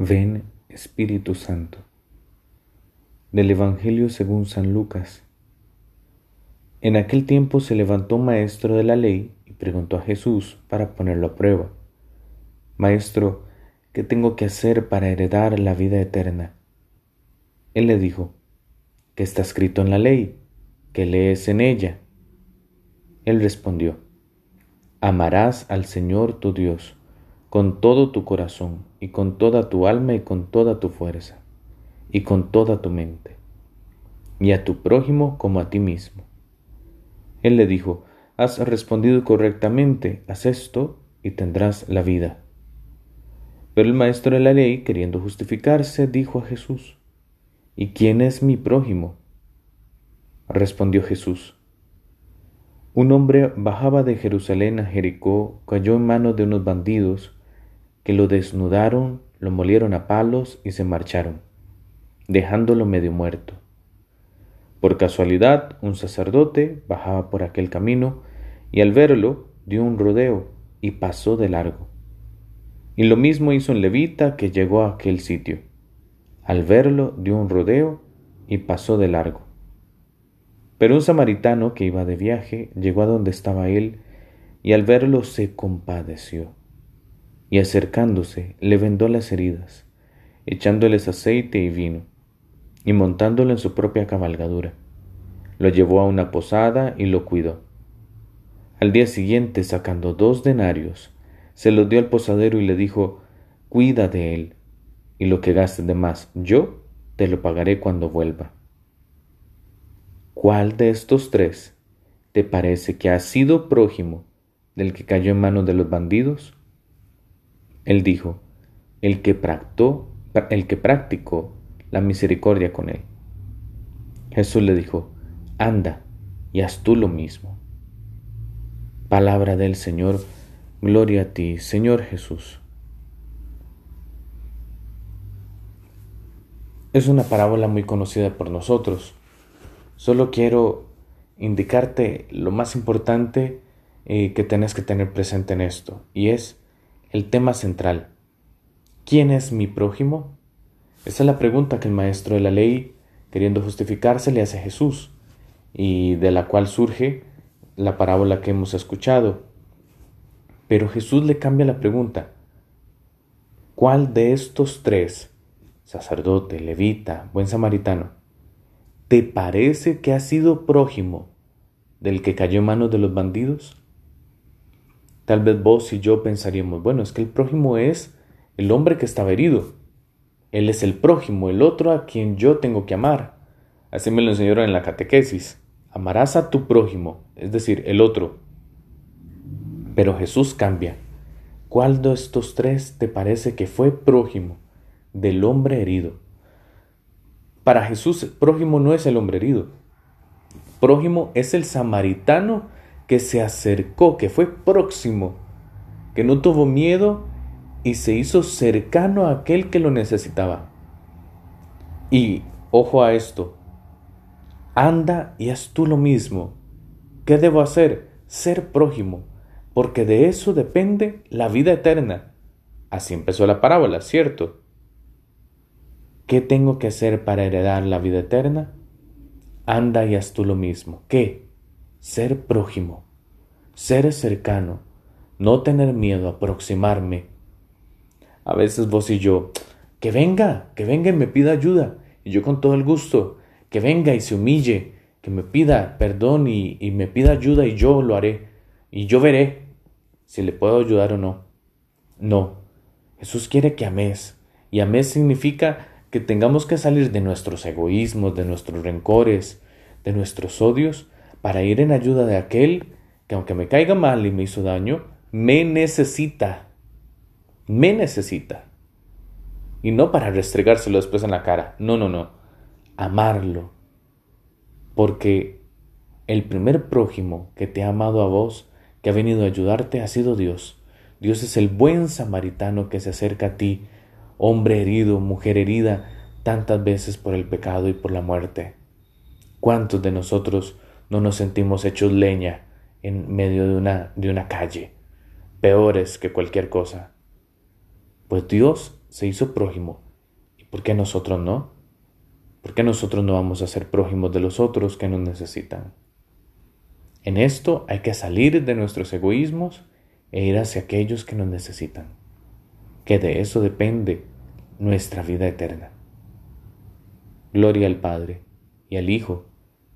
Ven Espíritu Santo. Del Evangelio según San Lucas. En aquel tiempo se levantó un maestro de la ley y preguntó a Jesús para ponerlo a prueba. Maestro, ¿qué tengo que hacer para heredar la vida eterna? Él le dijo, ¿qué está escrito en la ley? ¿Qué lees en ella? Él respondió, Amarás al Señor tu Dios con todo tu corazón y con toda tu alma y con toda tu fuerza y con toda tu mente, y a tu prójimo como a ti mismo. Él le dijo, Has respondido correctamente, haz esto y tendrás la vida. Pero el maestro de la ley, queriendo justificarse, dijo a Jesús, ¿Y quién es mi prójimo? Respondió Jesús, un hombre bajaba de Jerusalén a Jericó, cayó en manos de unos bandidos, que lo desnudaron, lo molieron a palos y se marcharon, dejándolo medio muerto. Por casualidad, un sacerdote bajaba por aquel camino y al verlo dio un rodeo y pasó de largo. Y lo mismo hizo un levita que llegó a aquel sitio. Al verlo dio un rodeo y pasó de largo. Pero un samaritano que iba de viaje llegó a donde estaba él y al verlo se compadeció y acercándose le vendó las heridas, echándoles aceite y vino, y montándolo en su propia cabalgadura. Lo llevó a una posada y lo cuidó. Al día siguiente, sacando dos denarios, se los dio al posadero y le dijo, Cuida de él, y lo que gastes de más yo te lo pagaré cuando vuelva. ¿Cuál de estos tres te parece que ha sido prójimo del que cayó en manos de los bandidos? Él dijo, el que practicó, el que practicó la misericordia con él. Jesús le dijo, anda y haz tú lo mismo. Palabra del Señor, gloria a ti, Señor Jesús. Es una parábola muy conocida por nosotros. Solo quiero indicarte lo más importante eh, que tenés que tener presente en esto, y es el tema central. ¿Quién es mi prójimo? Esa es la pregunta que el maestro de la ley, queriendo justificarse, le hace a Jesús, y de la cual surge la parábola que hemos escuchado. Pero Jesús le cambia la pregunta. ¿Cuál de estos tres, sacerdote, levita, buen samaritano, te parece que ha sido prójimo del que cayó en manos de los bandidos? Tal vez vos y yo pensaríamos, bueno, es que el prójimo es el hombre que estaba herido. Él es el prójimo, el otro a quien yo tengo que amar. Así me lo enseñaron en la catequesis. Amarás a tu prójimo, es decir, el otro. Pero Jesús cambia. ¿Cuál de estos tres te parece que fue prójimo del hombre herido? Para Jesús, prójimo no es el hombre herido. Prójimo es el samaritano que se acercó, que fue próximo, que no tuvo miedo y se hizo cercano a aquel que lo necesitaba. Y ojo a esto, anda y haz tú lo mismo. ¿Qué debo hacer? Ser prójimo, porque de eso depende la vida eterna. Así empezó la parábola, ¿cierto? ¿Qué tengo que hacer para heredar la vida eterna? Anda y haz tú lo mismo. ¿Qué? Ser prójimo, ser cercano, no tener miedo, aproximarme. A veces vos y yo, que venga, que venga y me pida ayuda, y yo con todo el gusto, que venga y se humille, que me pida perdón y, y me pida ayuda y yo lo haré, y yo veré si le puedo ayudar o no. No, Jesús quiere que ames, y ames significa que tengamos que salir de nuestros egoísmos, de nuestros rencores, de nuestros odios, para ir en ayuda de aquel que aunque me caiga mal y me hizo daño, me necesita. Me necesita. Y no para restregárselo después en la cara. No, no, no. Amarlo. Porque el primer prójimo que te ha amado a vos, que ha venido a ayudarte, ha sido Dios. Dios es el buen samaritano que se acerca a ti, hombre herido, mujer herida, tantas veces por el pecado y por la muerte. ¿Cuántos de nosotros no nos sentimos hechos leña en medio de una, de una calle, peores que cualquier cosa. Pues Dios se hizo prójimo. ¿Y por qué nosotros no? ¿Por qué nosotros no vamos a ser prójimos de los otros que nos necesitan? En esto hay que salir de nuestros egoísmos e ir hacia aquellos que nos necesitan, que de eso depende nuestra vida eterna. Gloria al Padre, y al Hijo,